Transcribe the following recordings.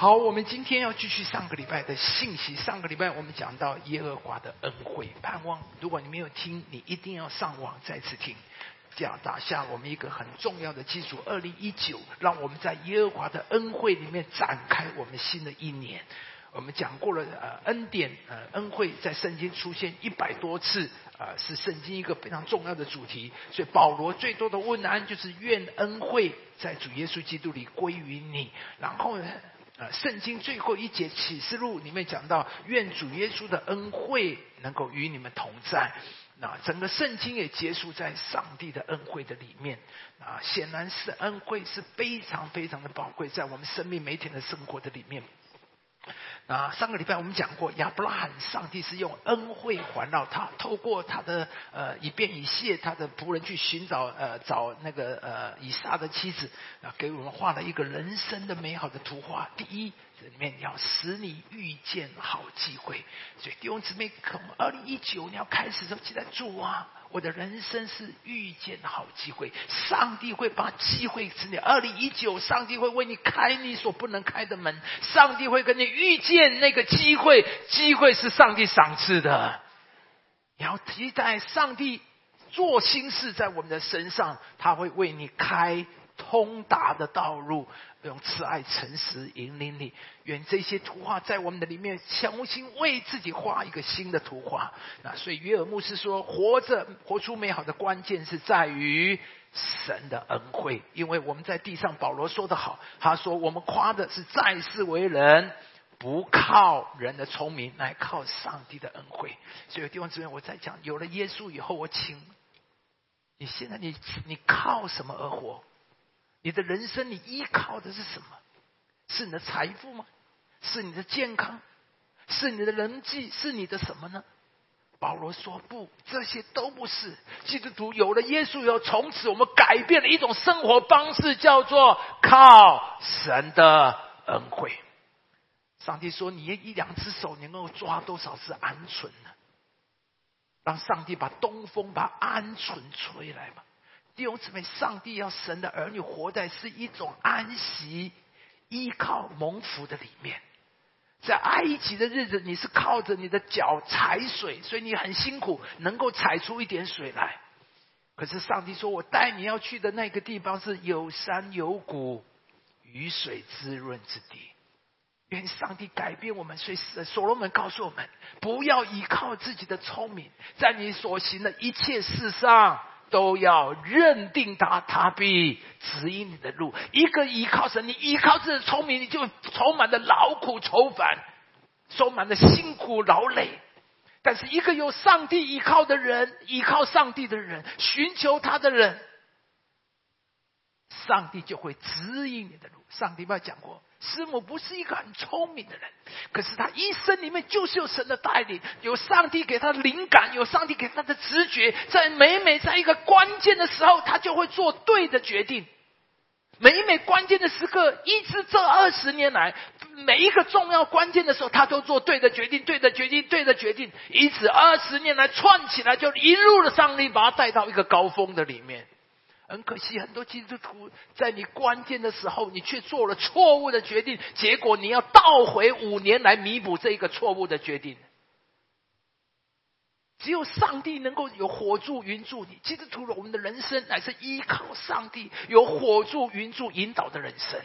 好，我们今天要继续上个礼拜的信息。上个礼拜我们讲到耶和华的恩惠，盼望如果你没有听，你一定要上网再次听，这样打下我们一个很重要的基础。二零一九，让我们在耶和华的恩惠里面展开我们新的一年。我们讲过了，呃，恩典，呃，恩惠在圣经出现一百多次，呃，是圣经一个非常重要的主题。所以保罗最多的问安就是愿恩惠在主耶稣基督里归于你。然后呢，呃，圣经最后一节启示录里面讲到，愿主耶稣的恩惠能够与你们同在。那整个圣经也结束在上帝的恩惠的里面。啊，显然是恩惠是非常非常的宝贵，在我们生命每天的生活的里面。啊，上个礼拜我们讲过，亚伯拉罕，上帝是用恩惠环绕他，透过他的呃以便以谢他的仆人去寻找呃找那个呃以撒的妻子，啊，给我们画了一个人生的美好的图画。第一，这里面要使你遇见好机会，所以弟兄姊妹，可二零一九你要开始的时候，记得住啊。我的人生是遇见好机会，上帝会把机会赐你。二零一九，上帝会为你开你所不能开的门，上帝会跟你遇见那个机会，机会是上帝赏赐的。你要期待上帝做心事在我们的身上，他会为你开通达的道路。用慈爱、诚实引领你，愿这些图画在我们的里面重新为自己画一个新的图画。那所以约尔牧师说，活着活出美好的关键是在于神的恩惠。因为我们在地上，保罗说的好，他说我们夸的是在世为人，不靠人的聪明，乃靠上帝的恩惠。所以地方这边我在讲，有了耶稣以后，我请你现在你你靠什么而活？你的人生，你依靠的是什么？是你的财富吗？是你的健康？是你的人际？是你的什么呢？保罗说不，这些都不是。基督徒有了耶稣以后，从此我们改变了一种生活方式，叫做靠神的恩惠。上帝说：“你一两只手能够抓多少只鹌鹑呢？让上帝把东风把鹌鹑吹来吧。”弟兄姊妹，上帝要神的儿女活在是一种安息、依靠蒙福的里面。在埃及的日子，你是靠着你的脚踩水，所以你很辛苦，能够踩出一点水来。可是上帝说：“我带你要去的那个地方是有山有谷、雨水滋润之地。”愿上帝改变我们。所以所罗门告诉我们：不要依靠自己的聪明，在你所行的一切事上。都要认定他，他必指引你的路。一个依靠神，你依靠自己的聪明，你就充满了劳苦愁烦，充满了辛苦劳累。但是一个有上帝依靠的人，依靠上帝的人，寻求他的人，上帝就会指引你的路。上帝不要讲过。师母不是一个很聪明的人，可是他一生里面就是有神的带领，有上帝给他的灵感，有上帝给他的直觉，在每每在一个关键的时候，他就会做对的决定。每每关键的时刻，一直这二十年来，每一个重要关键的时候，他都做对的决定，对的决定，对的决定，以此二十年来串起来，就一路的上帝把他带到一个高峰的里面。很可惜，很多基督徒在你关键的时候，你却做了错误的决定，结果你要倒回五年来弥补这一个错误的决定。只有上帝能够有火柱云柱你，基督徒的我们的人生乃是依靠上帝有火柱云柱引导的人生。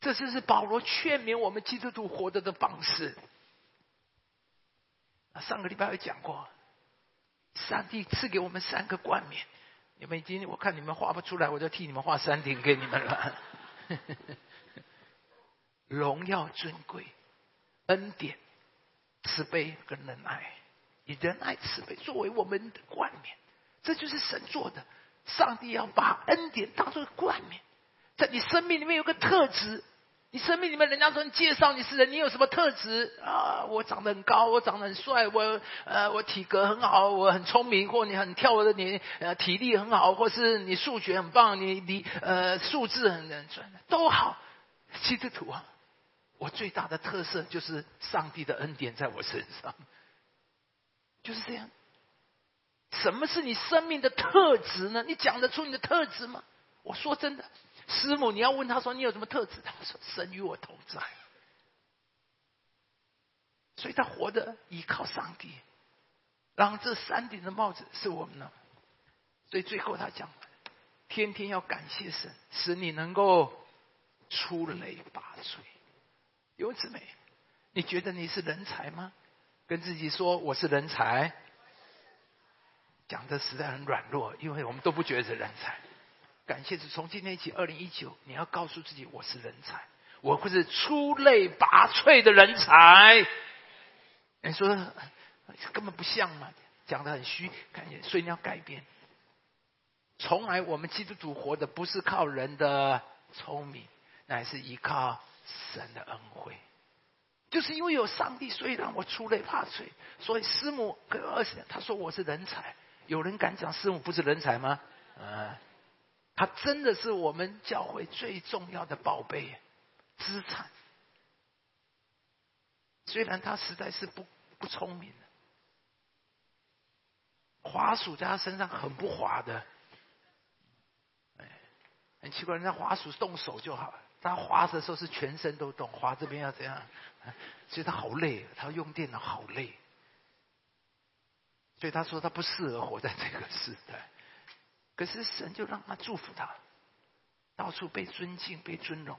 这就是保罗劝勉我们基督徒活着的方式。上个礼拜有讲过，上帝赐给我们三个冠冕。你们今天我看你们画不出来，我就替你们画山顶给你们了。荣耀尊贵、恩典、慈悲跟仁爱，以仁爱、慈悲作为我们的冠冕，这就是神做的。上帝要把恩典当做冠冕，在你生命里面有个特质。你生命里面，人家说你介绍你是人，你有什么特质啊？我长得很高，我长得很帅，我呃，我体格很好，我很聪明，或你很跳的，你呃体力很好，或是你数学很棒，你你呃数字很能转，都好。基督徒啊，我最大的特色就是上帝的恩典在我身上，就是这样。什么是你生命的特质呢？你讲得出你的特质吗？我说真的。师母，你要问他说你有什么特质？他说神与我同在。所以他活的依靠上帝，然后这山顶的帽子是我们的。所以最后他讲，天天要感谢神，使你能够出类拔萃。有姊妹，你觉得你是人才吗？跟自己说我是人才，讲的实在很软弱，因为我们都不觉得是人才。感谢是，从今天起，二零一九，你要告诉自己我是人才，我会是出类拔萃的人才。你说根本不像嘛，讲的很虚，感觉所以你要改变。从来我们基督徒活的不是靠人的聪明，乃是依靠神的恩惠。就是因为有上帝，所以让我出类拔萃。所以师母跟二十，他说我是人才。有人敢讲师母不是人才吗？嗯，他真的是我们教会最重要的宝贝资产。虽然他实在是不不聪明，滑鼠在他身上很不滑的，哎，很奇怪，人家滑鼠动手就好，他滑的时候是全身都动，滑这边要这样，所以他好累，他用电脑好累，所以他说他不适合活在这个时代，可是神就让他祝福他，到处被尊敬被尊荣，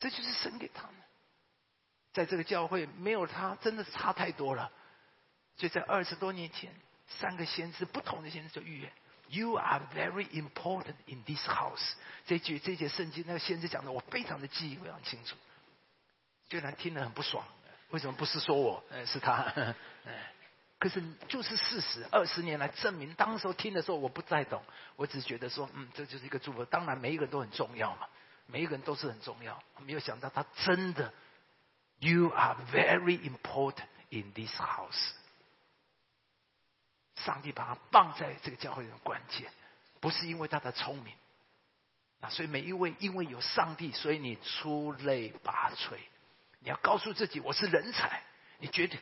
这就是神给他们。在这个教会没有他，真的差太多了。就在二十多年前，三个先知不同的先知就预言：“You are very important in this house。”这句这节圣经，那个先知讲的，我非常的记忆非常清楚。虽然听得很不爽，为什么不是说我？是他。可是就是事实。二十年来证明，当时候听的时候我不再懂，我只觉得说，嗯，这就是一个祝福。当然每一个人都很重要嘛，每一个人都是很重要。没有想到他真的。You are very important in this house。上帝把他放在这个教会的关键，不是因为他的聪明，啊，所以每一位因为有上帝，所以你出类拔萃。你要告诉自己，我是人才。你觉得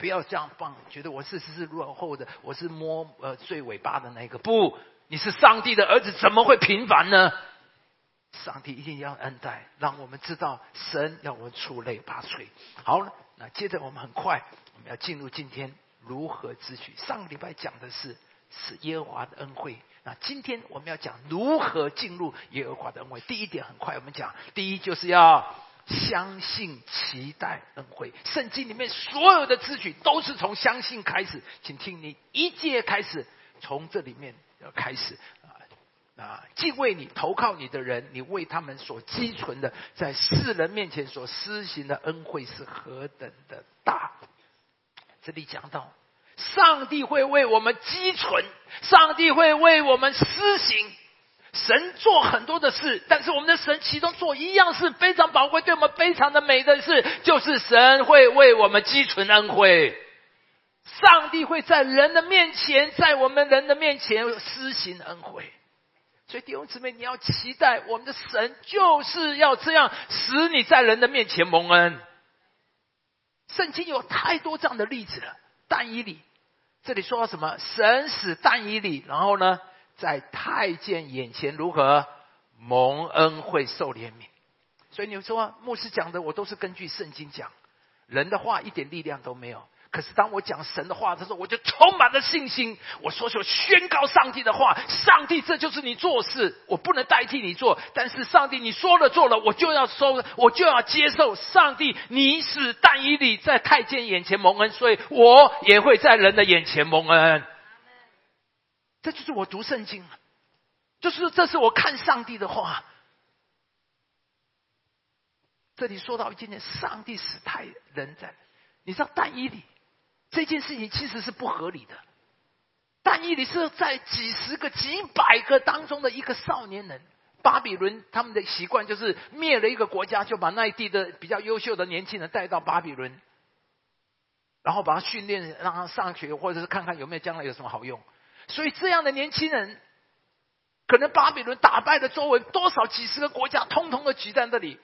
不要这样放，觉得我是是是落后的，我是摸呃最尾巴的那个。不，你是上帝的儿子，怎么会平凡呢？上帝一定要恩待，让我们知道神要我们出类拔萃。好了，那接着我们很快我们要进入今天如何支取。上个礼拜讲的是是耶和华的恩惠，那今天我们要讲如何进入耶和华的恩惠。第一点很快，我们讲第一就是要相信、期待恩惠。圣经里面所有的支取都是从相信开始，请听你一切开始，从这里面要开始啊。啊，敬畏你、投靠你的人，你为他们所积存的，在世人面前所施行的恩惠是何等的大！这里讲到，上帝会为我们积存，上帝会为我们施行。神做很多的事，但是我们的神其中做一样是非常宝贵、对我们非常的美的事，就是神会为我们积存恩惠。上帝会在人的面前，在我们人的面前施行恩惠。所以弟兄姊妹，你要期待我们的神就是要这样使你在人的面前蒙恩。圣经有太多这样的例子了。但以理这里说什么？神使但以理，然后呢，在太监眼前如何蒙恩会受怜悯？所以你说牧师讲的，我都是根据圣经讲，人的话一点力量都没有。可是当我讲神的话的时候，我就充满了信心。我说出宣告上帝的话，上帝这就是你做事，我不能代替你做。但是上帝你说了做了，我就要收，我就要接受。上帝，你使但以理在太监眼前蒙恩，所以我也会在人的眼前蒙恩。这就是我读圣经，就是这是我看上帝的话。这里说到一件件，上帝使太人在，你知道但以理。这件事情其实是不合理的。但以理是在几十个、几百个当中的一个少年人。巴比伦他们的习惯就是灭了一个国家，就把那一地的比较优秀的年轻人带到巴比伦，然后把他训练，让他上学，或者是看看有没有将来有什么好用。所以这样的年轻人，可能巴比伦打败了周围多少几十个国家，通通的聚在这里。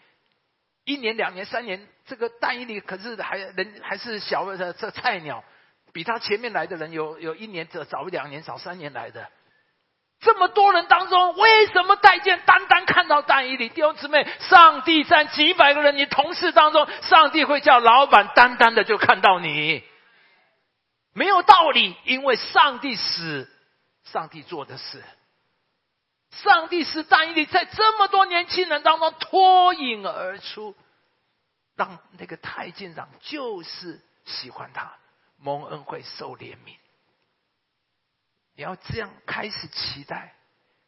一年、两年、三年，这个但以理可是还人还是小的这菜鸟，比他前面来的人有有一年早早两年早三年来的，这么多人当中，为什么太监单单看到但以理弟兄姊妹？上帝在几百个人你同事当中，上帝会叫老板单单的就看到你，没有道理，因为上帝使上帝做的事，上帝是但以理在这么多年轻人当中脱颖而出，让那个太监长就是喜欢他，蒙恩惠受怜悯。你要这样开始期待，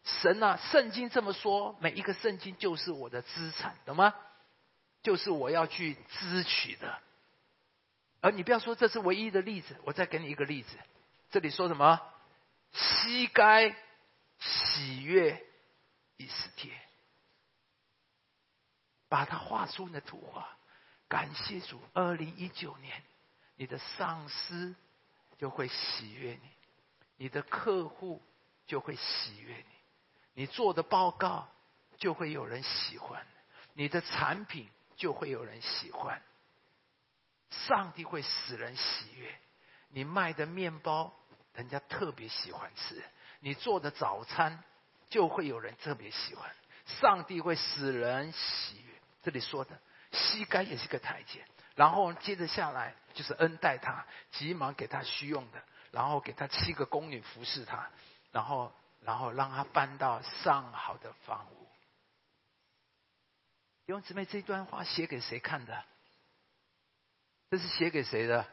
神啊，圣经这么说，每一个圣经就是我的资产，懂吗？就是我要去支取的。而你不要说这是唯一的例子，我再给你一个例子。这里说什么？膝盖喜悦以斯帖，把它画出那图画。感谢主，二零一九年，你的上司就会喜悦你。你的客户就会喜悦你，你做的报告就会有人喜欢，你的产品就会有人喜欢。上帝会使人喜悦，你卖的面包人家特别喜欢吃，你做的早餐就会有人特别喜欢。上帝会使人喜悦。这里说的膝盖也是个台阶，然后接着下来就是恩待他，急忙给他需用的。然后给他七个宫女服侍他，然后然后让他搬到上好的房屋。弟兄姊妹，这段话写给谁看的？这是写给谁的？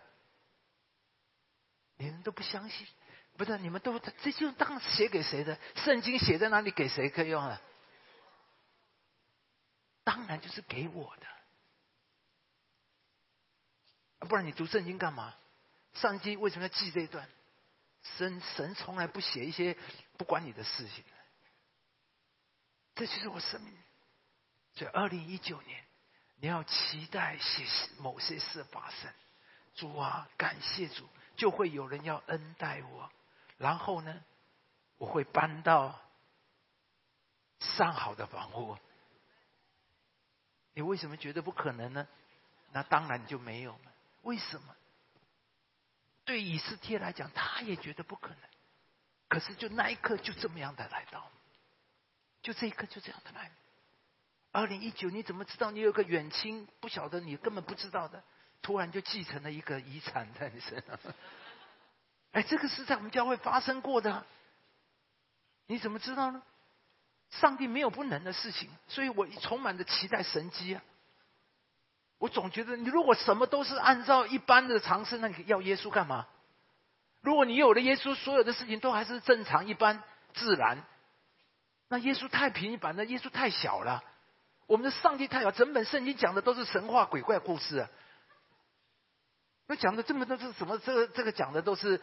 你们都不相信？不是你们都这就当写给谁的？圣经写在哪里？给谁可以用的？当然就是给我的。不然你读圣经干嘛？上帝为什么要记这一段？神神从来不写一些不关你的事情。这就是我生命。所以，二零一九年，你要期待些某些事发生。主啊，感谢主，就会有人要恩待我。然后呢，我会搬到上好的房屋。你为什么觉得不可能呢？那当然就没有了。为什么？对以斯帖来讲，他也觉得不可能。可是，就那一刻，就这么样的来到，就这一刻，就这样的来。二零一九，你怎么知道你有个远亲？不晓得你根本不知道的，突然就继承了一个遗产在你身上。哎，这个是在我们教会发生过的，你怎么知道呢？上帝没有不能的事情，所以我充满着期待神机啊。我总觉得，你如果什么都是按照一般的常识，那你要耶稣干嘛？如果你有了耶稣，所有的事情都还是正常、一般、自然，那耶稣太平凡，那耶稣太小了。我们的上帝太小，整本圣经讲的都是神话、鬼怪故事。啊那讲的这么多是什么？这个这个讲的都是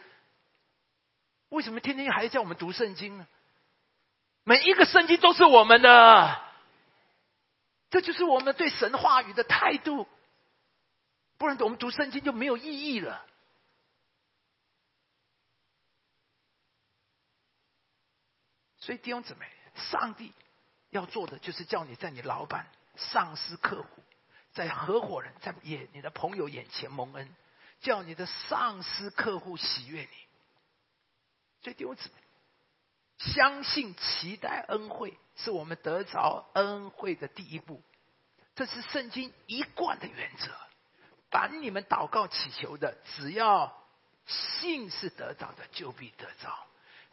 为什么天天还叫我们读圣经呢？每一个圣经都是我们的。这就是我们对神话语的态度，不然我们读圣经就没有意义了。所以弟兄姊妹，上帝要做的就是叫你在你老板、上司、客户、在合伙人、在眼你的朋友眼前蒙恩，叫你的上司、客户喜悦你。所以弟兄姊妹，相信、期待恩惠。是我们得着恩惠的第一步，这是圣经一贯的原则。凡你们祷告祈求的，只要信是得着的，就必得着。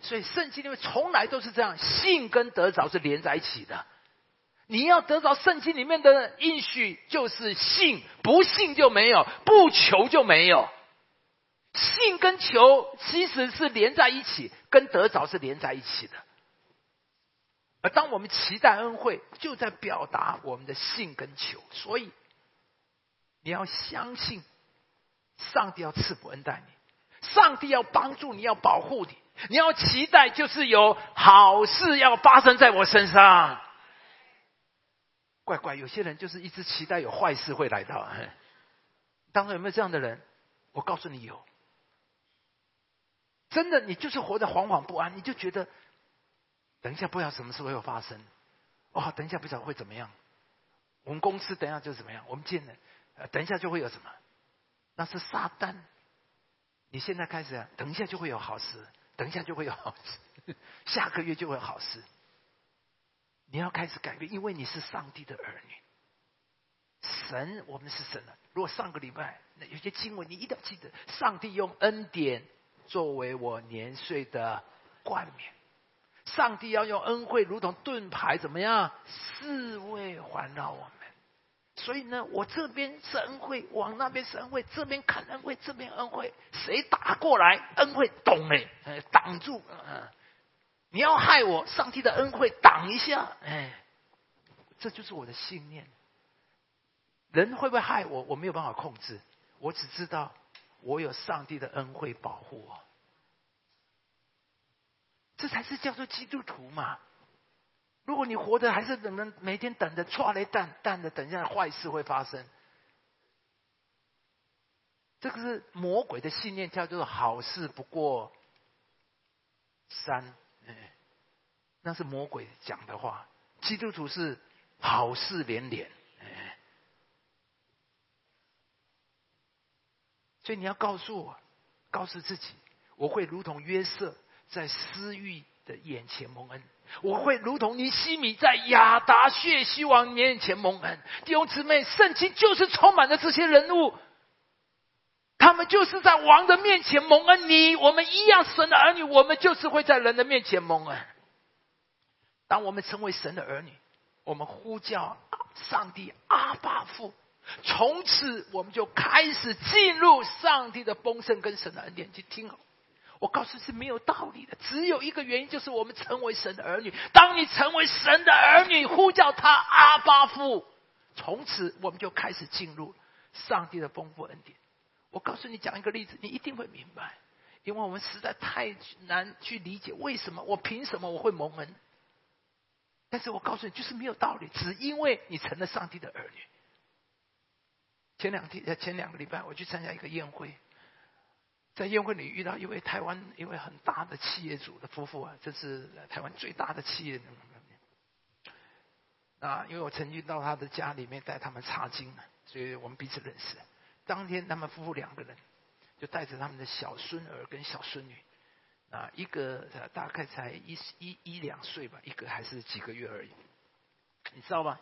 所以圣经里面从来都是这样，信跟得着是连在一起的。你要得着圣经里面的应许，就是信，不信就没有，不求就没有。信跟求其实是连在一起，跟得着是连在一起的。而当我们期待恩惠，就在表达我们的信跟求。所以，你要相信，上帝要赐福恩待你，上帝要帮助你，要保护你。你要期待，就是有好事要发生在我身上。怪怪，有些人就是一直期待有坏事会来到。当中有没有这样的人？我告诉你有。真的，你就是活得惶惶不安，你就觉得。等一下，不知道什么事会有发生。哦，等一下不知道会怎么样。我们公司等一下就怎么样？我们见了，呃，等一下就会有什么？那是撒旦。你现在开始，等一下就会有好事，等一下就会有好事。下个月就会有好事。你要开始改变，因为你是上帝的儿女。神，我们是神了。如果上个礼拜有些经文，你一定要记得，上帝用恩典作为我年岁的冠冕。上帝要用恩惠，如同盾牌，怎么样？四位环绕我们。所以呢，我这边是恩惠，往那边是恩惠，这边看恩惠，这边恩惠，谁打过来，恩惠懂哎，挡住。你要害我，上帝的恩惠挡一下，哎，这就是我的信念。人会不会害我？我没有办法控制，我只知道我有上帝的恩惠保护我。这才是叫做基督徒嘛！如果你活着还是等着每天等着错雷蛋蛋的等一下坏事会发生，这个是魔鬼的信念，叫做好事不过三，那是魔鬼讲的话。基督徒是好事连连，所以你要告诉我，告诉自己，我会如同约瑟。在私欲的眼前蒙恩，我会如同尼西米在亚达血西王面前蒙恩。弟兄姊妹，圣经就是充满了这些人物，他们就是在王的面前蒙恩。你我们一样，神的儿女，我们就是会在人的面前蒙恩。当我们成为神的儿女，我们呼叫上帝阿爸父，从此我们就开始进入上帝的丰盛跟神的恩典去听好。我告诉是没有道理的，只有一个原因，就是我们成为神的儿女。当你成为神的儿女，呼叫他阿巴父，从此我们就开始进入上帝的丰富恩典。我告诉你，讲一个例子，你一定会明白，因为我们实在太难去理解为什么我凭什么我会蒙恩。但是我告诉你，就是没有道理，只因为你成了上帝的儿女。前两天，前两个礼拜，我去参加一个宴会。在宴会里遇到一位台湾一位很大的企业主的夫妇啊，这是台湾最大的企业。啊，因为我曾经到他的家里面带他们查经，所以我们彼此认识。当天他们夫妇两个人就带着他们的小孙儿跟小孙女，啊，一个大概才一一一两岁吧，一个还是几个月而已。你知道吗？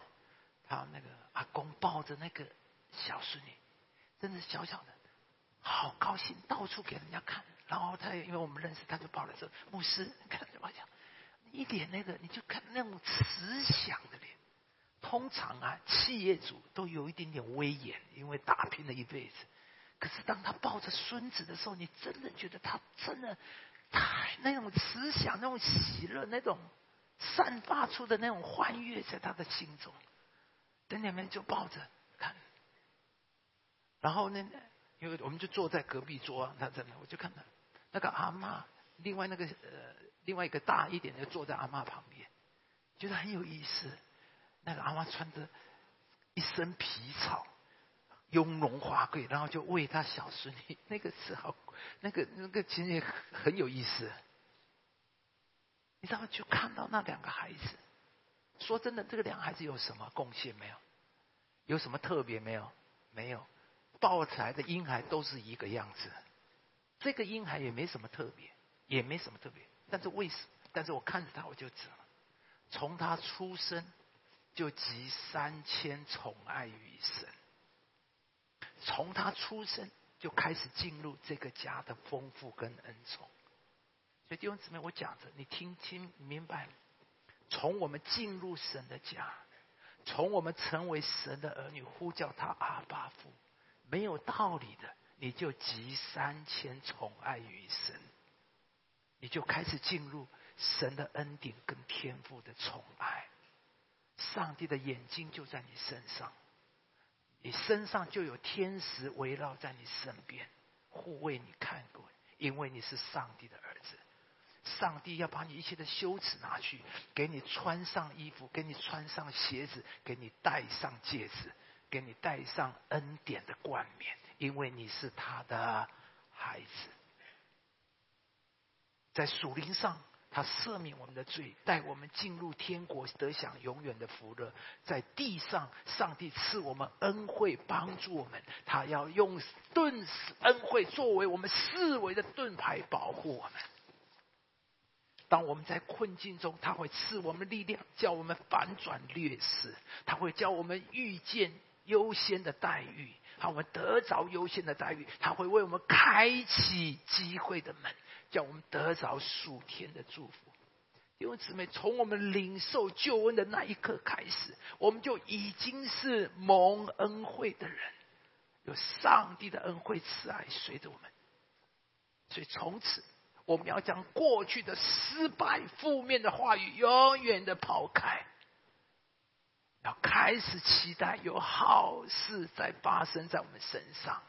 他那个阿公抱着那个小孙女，真的小小的。好高兴，到处给人家看。然后他因为我们认识，他就跑来说：“牧师，看怎么讲？一点那个，你就看那种慈祥。通常啊，企业主都有一点点威严，因为打拼了一辈子。可是当他抱着孙子的时候，你真的觉得他真的太那种慈祥、那种喜乐、那种散发出的那种欢悦，在他的心中。等你们就抱着看，然后呢？因为我们就坐在隔壁桌，他真的，我就看到那个阿妈，另外那个呃，另外一个大一点的坐在阿妈旁边，觉得很有意思。那个阿妈穿着一身皮草，雍容华贵，然后就喂他小孙女，那个时候，那个那个其实也很有意思。你知道，就看到那两个孩子，说真的，这个两个孩子有什么贡献没有？有什么特别没有？没有。抱起来的婴孩都是一个样子，这个婴孩也没什么特别，也没什么特别。但是为什？但是我看着他，我就知道，从他出生就集三千宠爱于身，从他出生就开始进入这个家的丰富跟恩宠。所以弟兄姊妹，我讲着，你听听明白？从我们进入神的家，从我们成为神的儿女，呼叫他阿爸父。没有道理的，你就集三千宠爱于神，你就开始进入神的恩典跟天赋的宠爱，上帝的眼睛就在你身上，你身上就有天使围绕在你身边，护卫你看过，因为你是上帝的儿子，上帝要把你一切的羞耻拿去，给你穿上衣服，给你穿上鞋子，给你戴上戒指。给你戴上恩典的冠冕，因为你是他的孩子。在属灵上，他赦免我们的罪，带我们进入天国，得享永远的福乐。在地上，上帝赐我们恩惠，帮助我们。他要用盾恩惠作为我们四维的盾牌，保护我们。当我们在困境中，他会赐我们力量，叫我们反转劣势；他会叫我们遇见优先的待遇，好，我们得着优先的待遇；他会为我们开启机会的门，叫我们得着属天的祝福。弟兄姊妹，从我们领受救恩的那一刻开始，我们就已经是蒙恩惠的人，有上帝的恩惠慈爱随着我们，所以从此。我们要将过去的失败、负面的话语永远的抛开，要开始期待有好事在发生在我们身上。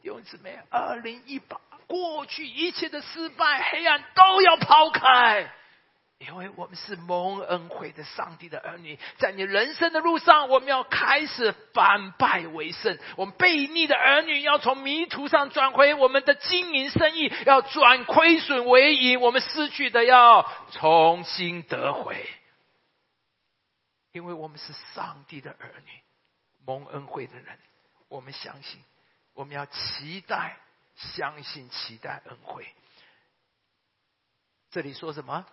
弟兄姊妹，二零一八过去一切的失败、黑暗都要抛开。因为我们是蒙恩惠的上帝的儿女，在你人生的路上，我们要开始反败为胜。我们悖逆的儿女要从迷途上转回，我们的经营生意要转亏损为盈，我们失去的要重新得回。因为我们是上帝的儿女，蒙恩惠的人，我们相信，我们要期待、相信、期待恩惠。这里说什么？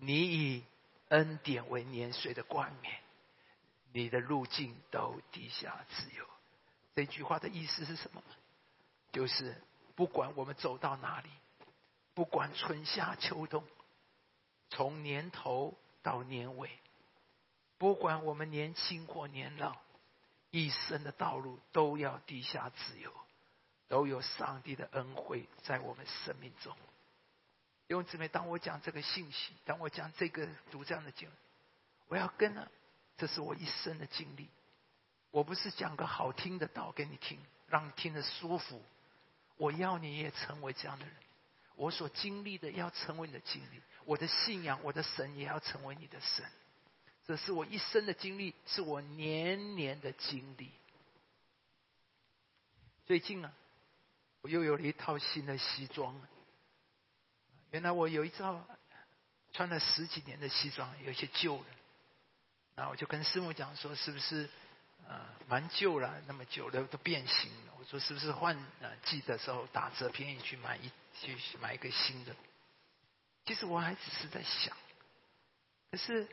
你以恩典为年岁的冠冕，你的路径都地下自由。这句话的意思是什么？就是不管我们走到哪里，不管春夏秋冬，从年头到年尾，不管我们年轻或年老，一生的道路都要地下自由，都有上帝的恩惠在我们生命中。弟兄姊妹，当我讲这个信息，当我讲这个读这样的经，我要跟了，这是我一生的经历。我不是讲个好听的道给你听，让你听得舒服。我要你也成为这样的人。我所经历的要成为你的经历，我的信仰，我的神也要成为你的神。这是我一生的经历，是我年年的经历。最近啊，我又有了一套新的西装。原来我有一套穿了十几年的西装，有些旧了。然后我就跟师母讲说：“是不是呃蛮旧了？那么久了都变形了。”我说：“是不是换季的时候打折便宜去买一去买一个新的？”其实我还只是在想，可是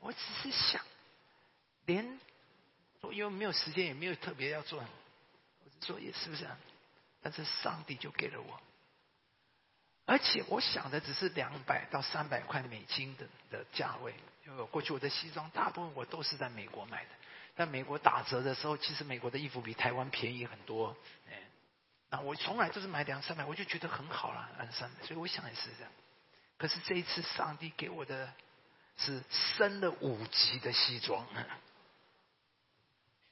我只是想，连因为没有时间，也没有特别要做，我说也是不是啊？但是上帝就给了我。而且我想的只是两百到三百块美金的的价位，因为过去我的西装大部分我都是在美国买的，在美国打折的时候，其实美国的衣服比台湾便宜很多。哎，那我从来都是买两三百，我就觉得很好了，两三百，所以我想也是这样。可是这一次上帝给我的是升了五级的西装，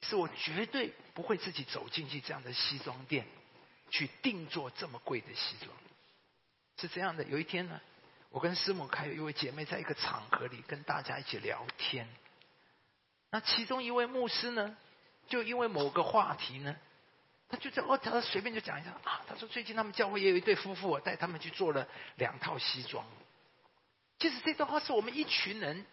是我绝对不会自己走进去这样的西装店去定做这么贵的西装。是这样的，有一天呢，我跟师母还有一位姐妹在一个场合里跟大家一起聊天。那其中一位牧师呢，就因为某个话题呢，他就在哦，他随便就讲一下啊，他说最近他们教会也有一对夫妇，我带他们去做了两套西装。其实这段话是我们一群人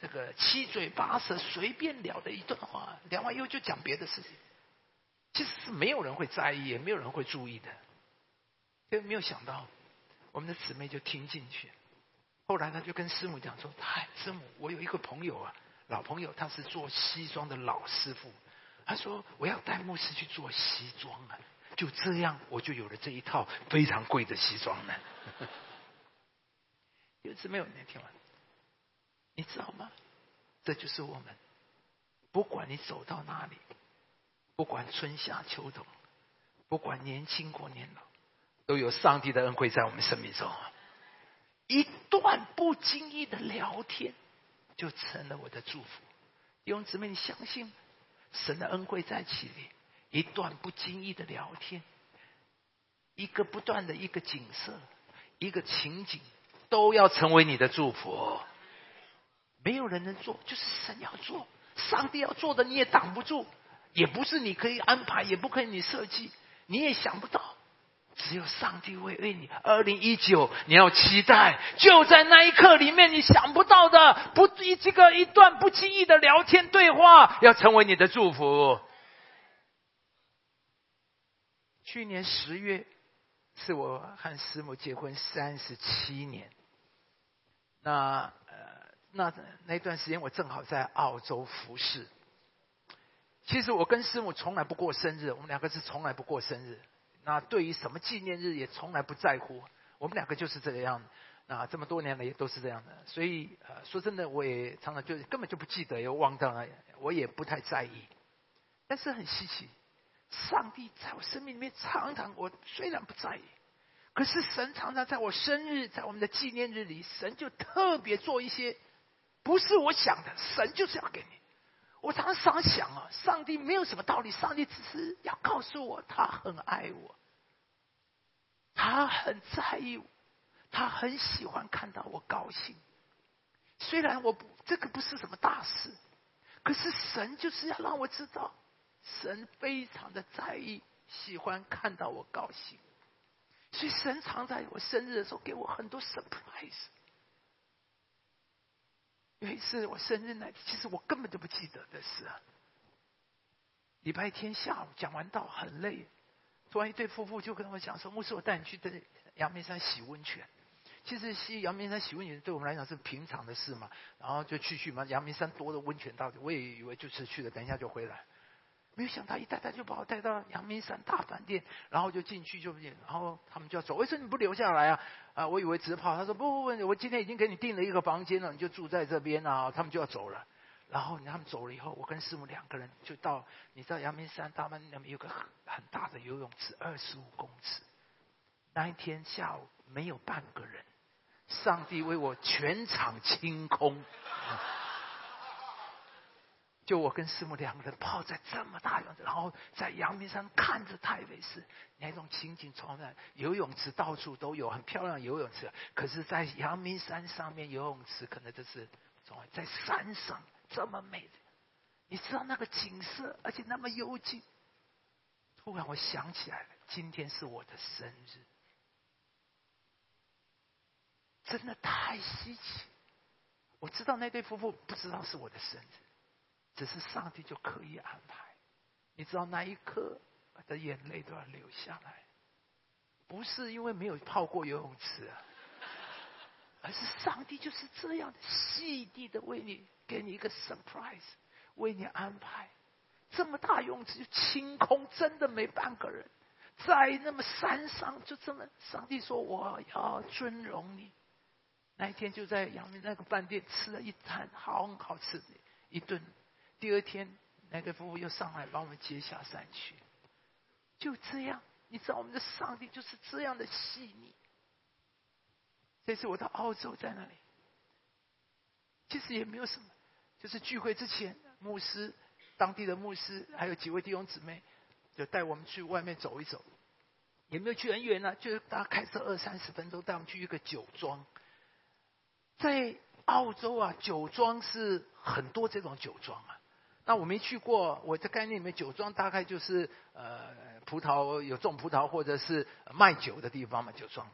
这个七嘴八舌随便聊的一段话，聊完以后就讲别的事情，其实是没有人会在意，也没有人会注意的，就没有想到。我们的姊妹就听进去，后来他就跟师母讲说：“嗨，师母，我有一个朋友啊，老朋友，他是做西装的老师傅。他说我要带牧师去做西装啊，就这样我就有了这一套非常贵的西装呢。”有姊妹有没听完？你知道吗？这就是我们，不管你走到哪里，不管春夏秋冬，不管年轻或年老。都有上帝的恩惠在我们生命中，一段不经意的聊天，就成了我的祝福。弟兄姊妹，你相信神的恩惠在其里？一段不经意的聊天，一个不断的一个景色，一个情景，都要成为你的祝福。没有人能做，就是神要做，上帝要做的，你也挡不住，也不是你可以安排，也不可以你设计，你也想不到。只有上帝会为你。二零一九，你要期待，就在那一刻里面，你想不到的，不一这个一段不经意的聊天对话，要成为你的祝福。去年十月，是我和师母结婚三十七年。那呃，那那段时间我正好在澳洲服侍。其实我跟师母从来不过生日，我们两个是从来不过生日。那对于什么纪念日也从来不在乎，我们两个就是这个样子。那这么多年来也都是这样的。所以呃，说真的，我也常常就根本就不记得，又忘掉了，我也不太在意。但是很稀奇，上帝在我生命里面常常，我虽然不在意，可是神常常在我生日，在我们的纪念日里，神就特别做一些，不是我想的，神就是要给你。我常常想啊，上帝没有什么道理，上帝只是要告诉我，他很爱我，他很在意我，他很喜欢看到我高兴。虽然我不这个不是什么大事，可是神就是要让我知道，神非常的在意，喜欢看到我高兴。所以神常在我生日的时候给我很多 surprise。有一次我生日那天，其实我根本就不记得的事啊。礼拜天下午讲完道很累，突然一对夫妇就跟我讲说：“牧师，我带你去在阳明山洗温泉。”其实洗阳明山洗温泉对我们来讲是平常的事嘛，然后就去去嘛。阳明山多的温泉到底，我也以为就是去了，等一下就回来。没有想到一带带就把我带到阳明山大饭店，然后就进去就，然后他们就要走。为什么你不留下来啊？啊，我以为直跑。他说不不不，我今天已经给你订了一个房间了，你就住在这边啊。他们就要走了，然后他们走了以后，我跟师母两个人就到，你知道阳明山大饭店那边有个很很大的游泳池，二十五公尺。那一天下午没有半个人，上帝为我全场清空。就我跟师母两个人泡在这么大泳池，然后在阳明山看着台北市，那种情景从来游泳池到处都有，很漂亮游泳池。可是，在阳明山上面游泳池，可能就是在山上这么美，你知道那个景色，而且那么幽静。突然我想起来了，今天是我的生日，真的太稀奇。我知道那对夫妇不知道是我的生日。只是上帝就刻意安排，你知道那一刻我的眼泪都要流下来，不是因为没有泡过游泳池啊，而是上帝就是这样的细腻的为你给你一个 surprise，为你安排。这么大泳池清空，真的没半个人，在那么山上就这么，上帝说我要尊荣你，那一天就在阳明那个饭店吃了一餐好好吃的一顿。第二天，那个夫妇又上来把我们接下山去。就这样，你知道我们的上帝就是这样的细腻。这次我到澳洲在那里，其实也没有什么，就是聚会之前，牧师、当地的牧师还有几位弟兄姊妹，就带我们去外面走一走。也没有去很远呢，就是大家开车二三十分钟带我们去一个酒庄。在澳洲啊，酒庄是很多这种酒庄啊。那我没去过，我的概念里面酒庄大概就是呃葡萄有种葡萄或者是卖酒的地方嘛，酒庄。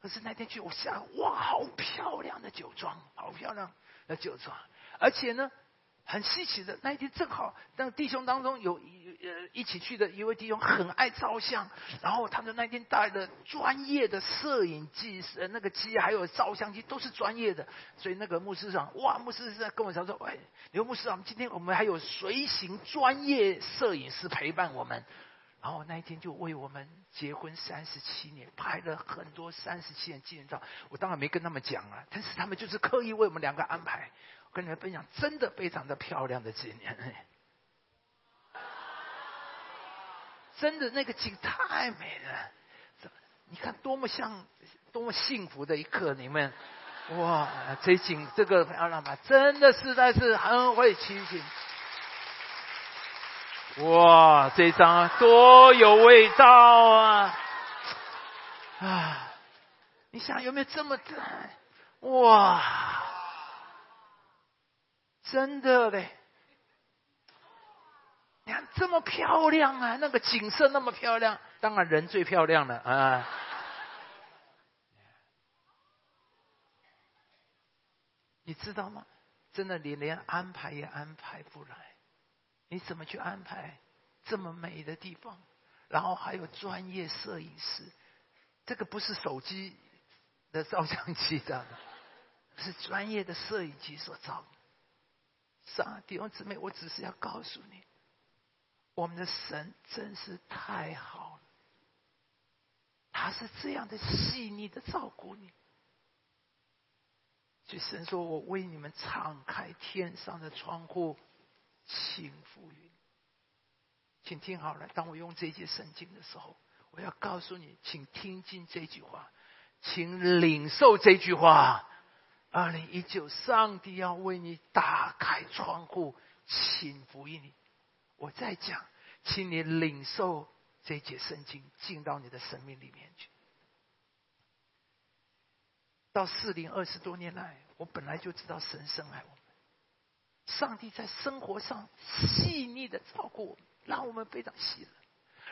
可是那天去，我想哇，好漂亮的酒庄，好漂亮的酒庄，而且呢。很稀奇的那一天，正好那弟兄当中有一呃一起去的一位弟兄很爱照相，然后他们那天带的专业的摄影机，呃那个机还有照相机都是专业的，所以那个牧师长哇，牧师在跟我讲说，喂，刘牧师长，今天我们还有随行专业摄影师陪伴我们，然后那一天就为我们结婚三十七年拍了很多三十七年纪念照，我当然没跟他们讲啊，但是他们就是刻意为我们两个安排。跟你们分享，真的非常的漂亮的纪念，真的那个景太美了，你看多么像，多么幸福的一刻，你们，哇，这景这个漂亮吧，真的实在是很会取景，哇，这张多有味道啊，啊，你想有没有这么的？哇！真的嘞！你看这么漂亮啊，那个景色那么漂亮，当然人最漂亮了啊！你知道吗？真的，你连安排也安排不来，你怎么去安排这么美的地方？然后还有专业摄影师，这个不是手机的照相机的。是专业的摄影机所照。上帝，我姊妹，我只是要告诉你，我们的神真是太好了，他是这样的细腻的照顾你。所以神说：“我为你们敞开天上的窗户，请浮云。”请听好了，当我用这节圣经的时候，我要告诉你，请听进这句话，请领受这句话。二零一九，上帝要为你打开窗户，请福音你。我再讲，请你领受这节圣经，进到你的生命里面去。到四零二十多年来，我本来就知道神深爱我们。上帝在生活上细腻的照顾我们，让我们非常喜乐。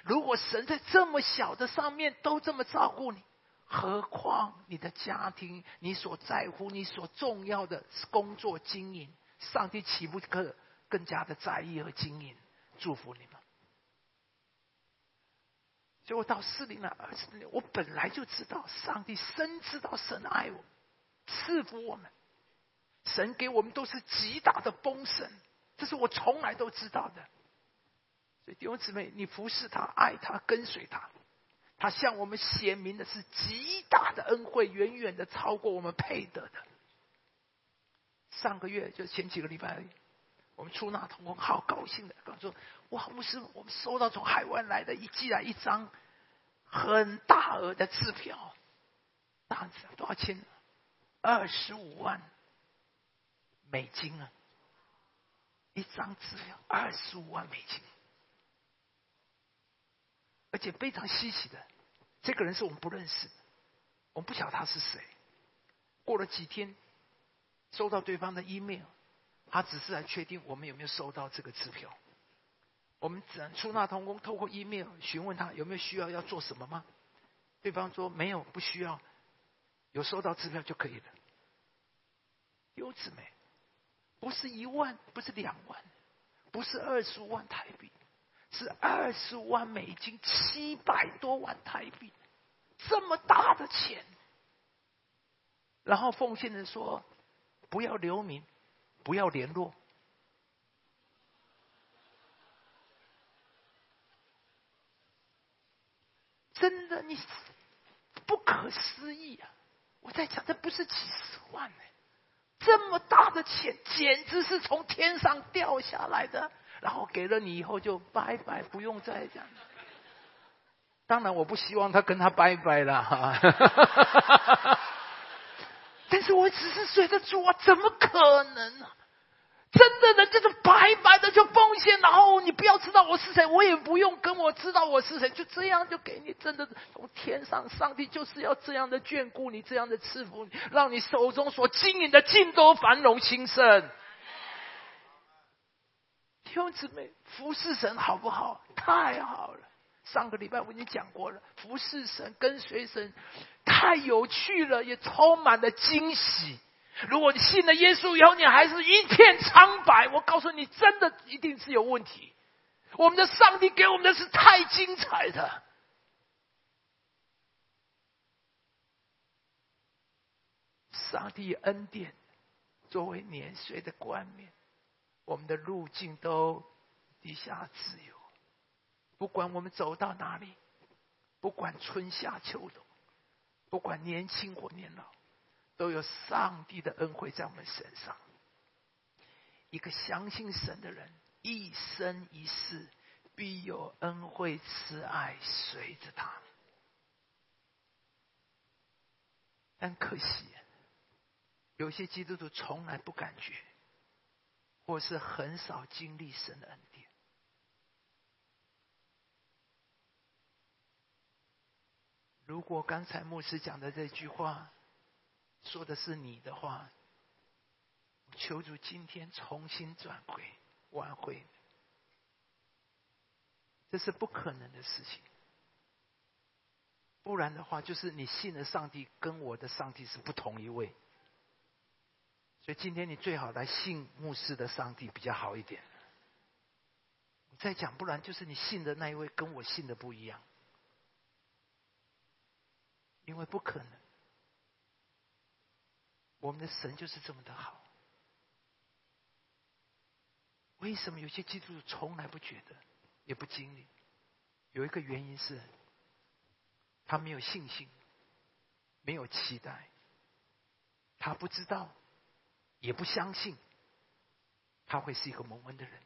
如果神在这么小的上面都这么照顾你，何况你的家庭、你所在乎、你所重要的工作经营，上帝岂不可更加的在意和经营？祝福你们。结果到四零了二十年，我本来就知道上帝深知道神爱我，赐福我们，神给我们都是极大的丰盛，这是我从来都知道的。所以弟兄姊妹，你服侍他、爱他、跟随他，他向我们显明的是极大的恩惠，远远的超过我们配得的。上个月就前几个礼拜，我们出纳同工好高兴的，跟我说。哇！牧师，我们收到从海外来的一寄来一张很大额的支票，大纸多少钱？二十五万美金啊！一张支票二十五万美金，而且非常稀奇的，这个人是我们不认识，我们不晓得他是谁。过了几天，收到对方的 email，他只是来确定我们有没有收到这个支票。我们只能出纳同工，透过 email 询问他有没有需要要做什么吗？对方说没有，不需要，有收到支票就可以了。优质美，不是一万，不是两万，不是二十万台币，是二十万美金，七百多万台币，这么大的钱。然后奉献人说，不要留名，不要联络。真的，你不可思议啊！我在讲，这不是几十万呢，这么大的钱，简直是从天上掉下来的。然后给了你以后就拜拜，不用再讲。当然，我不希望他跟他拜拜了哈。但是我只是随着主啊，怎么可能呢？真的人就是白白的就奉献，然后你不要知道我是谁，我也不用跟我知道我是谁，就这样就给你。真的从天上，上帝就是要这样的眷顾你，这样的赐福你，让你手中所经营的尽都繁荣兴盛。弟兄姊妹，服侍神好不好？太好了！上个礼拜我已经讲过了，服侍神、跟随神，太有趣了，也充满了惊喜。如果你信了耶稣以后，你还是一片苍白，我告诉你，真的一定是有问题。我们的上帝给我们的是太精彩的，上帝恩典作为年岁的冠冕，我们的路径都地下自由。不管我们走到哪里，不管春夏秋冬，不管年轻或年老。都有上帝的恩惠在我们身上。一个相信神的人，一生一世必有恩惠慈爱随着他。但可惜，有些基督徒从来不感觉，或是很少经历神的恩典。如果刚才牧师讲的这句话，说的是你的话，求主今天重新转回挽回，这是不可能的事情。不然的话，就是你信的上帝跟我的上帝是不同一位。所以今天你最好来信牧师的上帝比较好一点。再讲，不然就是你信的那一位跟我信的不一样，因为不可能。我们的神就是这么的好。为什么有些基督徒从来不觉得，也不经历？有一个原因是，他没有信心，没有期待，他不知道，也不相信，他会是一个蒙恩的人，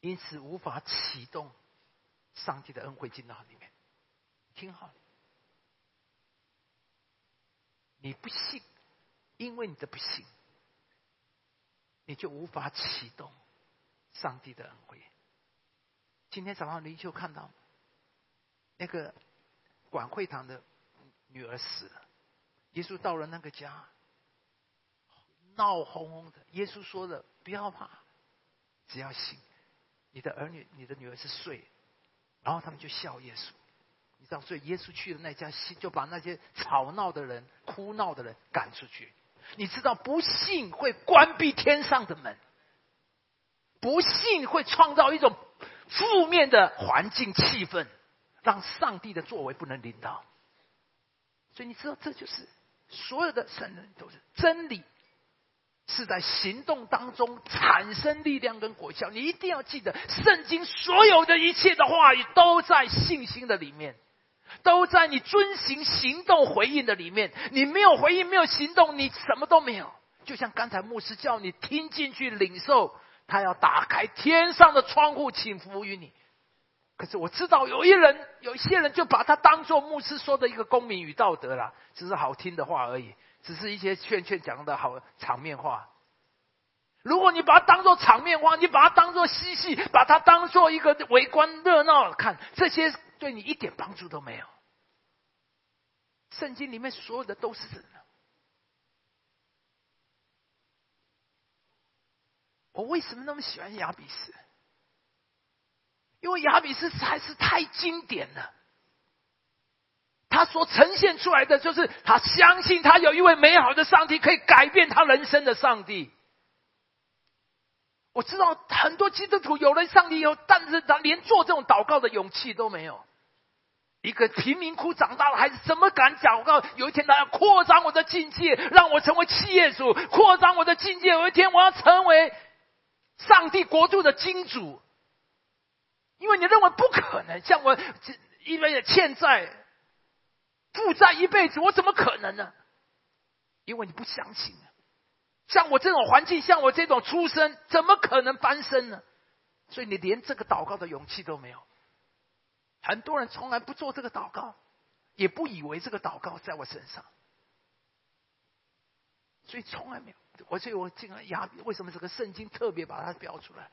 因此无法启动上帝的恩惠进到里面。听好，你不信，因为你的不信。你就无法启动上帝的恩惠。今天早上你就看到那个管会堂的女儿死了，耶稣到了那个家，闹哄哄的。耶稣说的：“不要怕，只要信，你的儿女、你的女儿是睡。”然后他们就笑耶稣。你知道，所以耶稣去了那家，就把那些吵闹的人、哭闹的人赶出去。你知道不信会关闭天上的门，不信会创造一种负面的环境气氛，让上帝的作为不能领导。所以你知道，这就是所有的圣人都是真理，是在行动当中产生力量跟果效。你一定要记得，圣经所有的一切的话语都在信心的里面。都在你遵行行动回应的里面，你没有回应，没有行动，你什么都没有。就像刚才牧师叫你听进去领受，他要打开天上的窗户，请服务于你。可是我知道有一人，有一些人就把他当做牧师说的一个公民与道德了，只是好听的话而已，只是一些劝劝讲的好场面话。如果你把它当做场面话，你把它当做嬉戏，把它当做一个围观热闹看，这些。对你一点帮助都没有。圣经里面所有的都是真的。我为什么那么喜欢亚比斯？因为亚比斯还是太经典了。他所呈现出来的就是他相信他有一位美好的上帝，可以改变他人生的上帝。我知道很多基督徒有了上帝以后，但是他连做这种祷告的勇气都没有。一个贫民窟长大的孩子，怎么敢讲？我告诉？有一天他要扩张我的境界，让我成为企业主；扩张我的境界，有一天我要成为上帝国度的金主。因为你认为不可能，像我因为欠债、负债一辈子，我怎么可能呢？因为你不相信。像我这种环境，像我这种出身，怎么可能翻身呢？所以你连这个祷告的勇气都没有。很多人从来不做这个祷告，也不以为这个祷告在我身上，所以从来没有。我所以我进了亚比，为什么这个圣经特别把它标出来？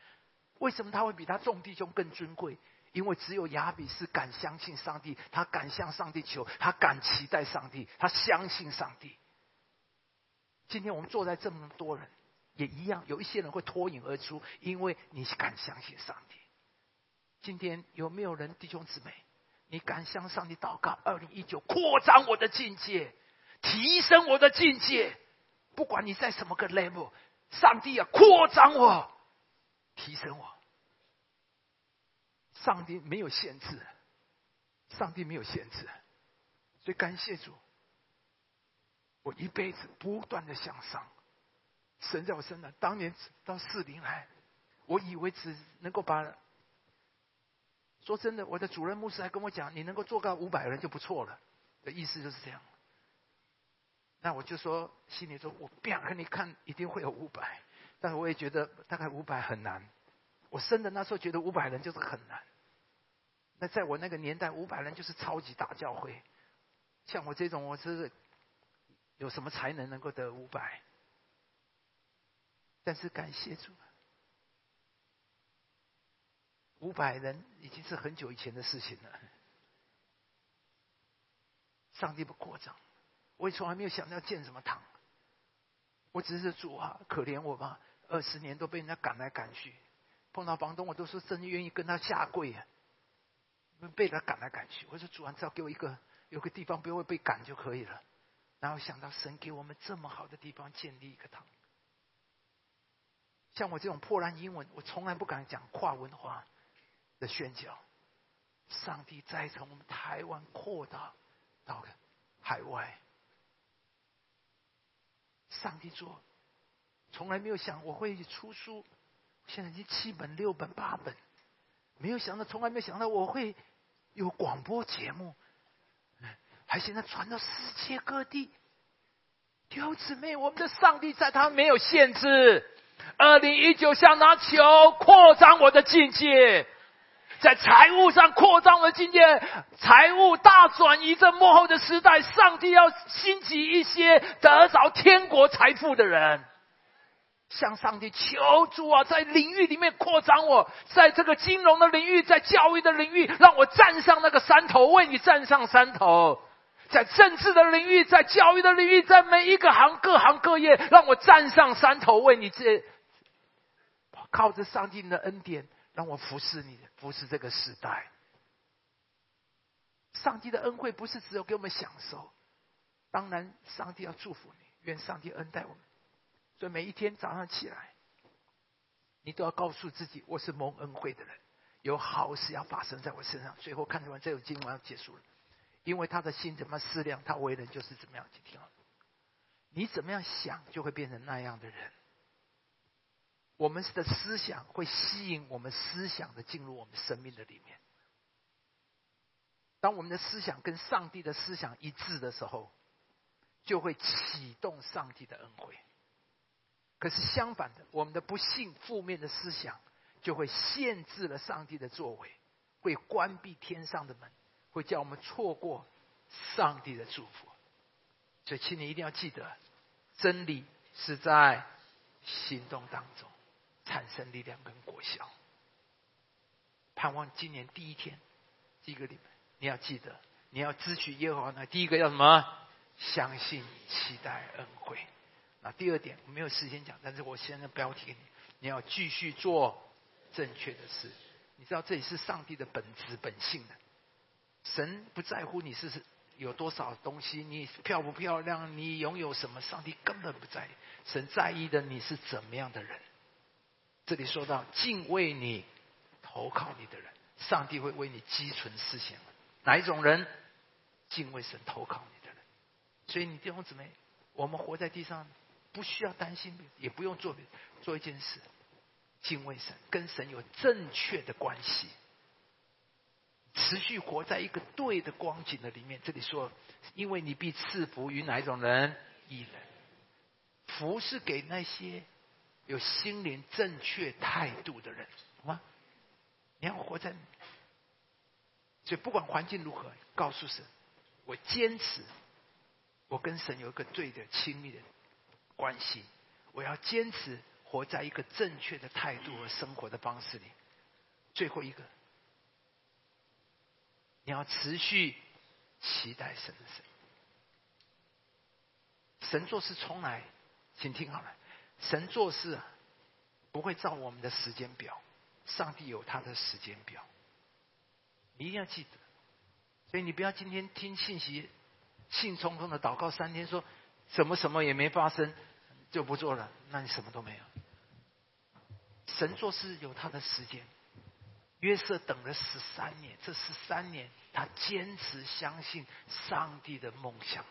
为什么他会比他众弟兄更尊贵？因为只有亚比是敢相信上帝，他敢向上帝求，他敢期待上帝，他相信上帝。今天我们坐在这么多人，也一样，有一些人会脱颖而出，因为你敢相信上帝。今天有没有人弟兄姊妹？你敢向上帝祷告？二零一九扩张我的境界，提升我的境界。不管你在什么个 level，上帝啊，扩张我，提升我。上帝没有限制，上帝没有限制，所以感谢主。我一辈子不断的向上，神在我身上。当年到四零来，我以为只能够把。说真的，我的主任牧师还跟我讲：“你能够做到五百人就不错了。”的意思就是这样。那我就说，心里说：“我不要跟你看，一定会有五百。”但是我也觉得大概五百很难。我生的那时候觉得五百人就是很难。那在我那个年代，五百人就是超级大教会。像我这种，我是有什么才能能够得五百？但是感谢主。五百人已经是很久以前的事情了。上帝不扩张，我也从来没有想到建什么堂。我只是主啊，可怜我吧！二十年都被人家赶来赶去，碰到房东我都是真的愿意跟他下跪啊。被他赶来赶去，我说主啊，只要给我一个有个地方不会被赶就可以了。然后想到神给我们这么好的地方建立一个堂，像我这种破烂英文，我从来不敢讲跨文化。的宣教，上帝再从我们台湾扩大到海外。上帝说，从来没有想我会出书，现在已经七本、六本、八本，没有想到，从来没有想到我会有广播节目，还现在传到世界各地。弟兄姊妹，我们的上帝在他没有限制。二零一九，向拿球扩张我的境界。在财务上扩张的境界，财务大转移，这幕后的时代，上帝要兴起一些得着天国财富的人，向上帝求助啊，在领域里面扩张我，在这个金融的领域，在教育的领域，让我站上那个山头，为你站上山头；在政治的领域，在教育的领域，在每一个行各行各业，让我站上山头，为你这靠着上帝的恩典。让我服侍你，不是这个时代。上帝的恩惠不是只有给我们享受，当然，上帝要祝福你，愿上帝恩待我们。所以每一天早上起来，你都要告诉自己，我是蒙恩惠的人，有好事要发生在我身上。最后看完这个经文要结束了，因为他的心怎么思量，他为人就是怎么样。去听了，你怎么样想，就会变成那样的人。我们的思想会吸引我们思想的进入我们生命的里面。当我们的思想跟上帝的思想一致的时候，就会启动上帝的恩惠。可是相反的，我们的不幸、负面的思想就会限制了上帝的作为，会关闭天上的门，会叫我们错过上帝的祝福。所以，请你一定要记得，真理是在行动当中。产生力量跟果效，盼望今年第一天，一个礼拜，你要记得，你要支取耶和华呢。第一个要什么？相信、期待恩惠。那第二点，我没有时间讲，但是我现在标题给你，你要继续做正确的事。你知道这里是上帝的本质本性的，神不在乎你是有多少东西，你漂不漂亮，你拥有什么，上帝根本不在意。神在意的你是怎么样的人。这里说到敬畏你、投靠你的人，上帝会为你积存思想。哪一种人？敬畏神、投靠你的人。所以你弟兄姊妹，我们活在地上，不需要担心，也不用做做一件事，敬畏神，跟神有正确的关系，持续活在一个对的光景的里面。这里说，因为你必赐福于哪一种人？艺人。福是给那些。有心灵正确态度的人，好吗？你要活在，所以不管环境如何，告诉神，我坚持，我跟神有一个对的亲密的关系，我要坚持活在一个正确的态度和生活的方式里。最后一个，你要持续期待神的神，神做事从来，请听好了。神做事，不会照我们的时间表，上帝有他的时间表，你一定要记得。所以你不要今天听信息，兴冲冲的祷告三天，说什么什么也没发生，就不做了，那你什么都没有。神做事有他的时间，约瑟等了十三年，这十三年他坚持相信上帝的梦想。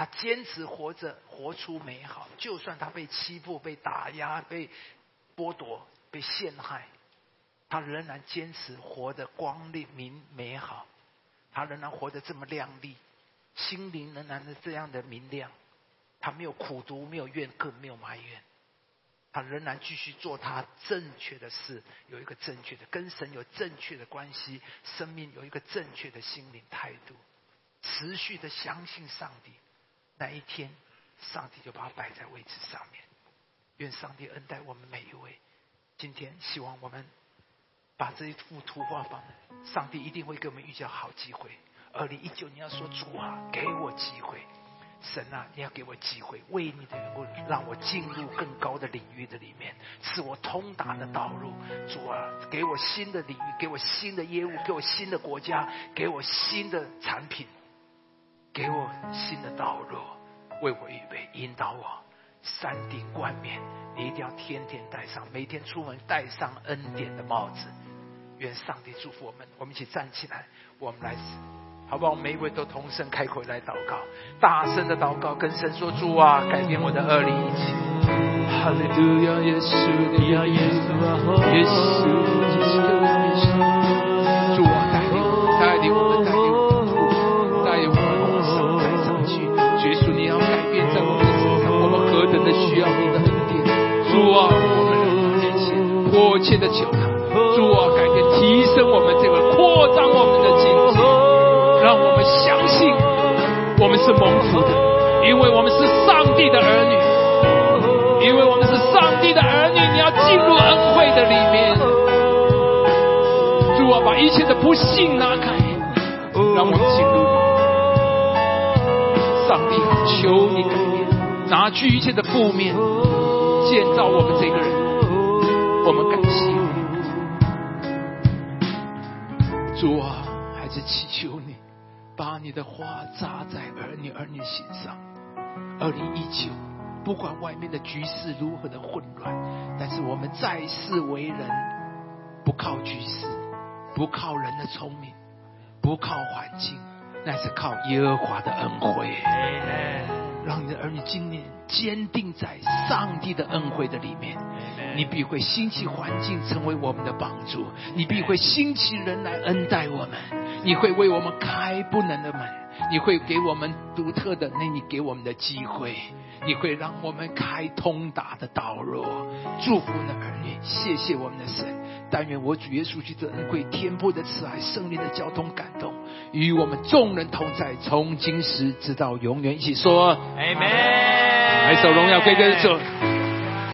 他坚持活着，活出美好。就算他被欺负、被打压、被剥夺、被陷害，他仍然坚持活得光丽明美好。他仍然活得这么亮丽，心灵仍然是这样的明亮。他没有苦读，没有怨恨，没有埋怨。他仍然继续做他正确的事，有一个正确的跟神有正确的关系，生命有一个正确的心灵态度，持续的相信上帝。那一天，上帝就把它摆在位置上面。愿上帝恩待我们每一位。今天，希望我们把这一幅图画放，上帝一定会给我们遇见好机会。二零一九，你要说主啊，给我机会，神啊，你要给我机会，为你的缘故，让我进入更高的领域的里面，赐我通达的道路。主啊，给我新的领域，给我新的业务，给我新的国家，给我新的产品。给我新的道路，为我预备，引导我，山顶冠冕，你一定要天天戴上，每天出门戴上恩典的帽子。愿上帝祝福我们，我们一起站起来，我们来好不好？每一位都同声开口来祷告，大声的祷告，跟神说：主啊，改变我的二零一七。哈利路亚，耶稣，耶稣，耶稣，耶稣，迫切的求他。主啊，改变，提升我们这个，扩张我们的境界，让我们相信我们是蒙福的，因为我们是上帝的儿女，因为我们是上帝的儿女，你要进入恩惠的里面。主啊，把一切的不幸拿开，让我们进入。上帝，求你改变，拿去一切的负面，建造我们这个人。我们感谢你。主啊，还是祈求你，把你的话扎在儿女儿女心上。二零一九，不管外面的局势如何的混乱，但是我们在世为人，不靠局势，不靠人的聪明，不靠环境，那是靠耶和华的恩惠。让你的儿女今年坚定在上帝的恩惠的里面。你必会兴起环境成为我们的帮助，你必会兴起人来恩待我们，你会为我们开不能的门，你会给我们独特的那你给我们的机会，你会让我们开通达的道路，祝福你的儿女，谢谢我们的神，但愿我主耶稣基督的恩惠、天父的慈爱、圣灵的交通感动，与我们众人同在，从今时直到永远，一起说，阿门。来，首荣耀归给主。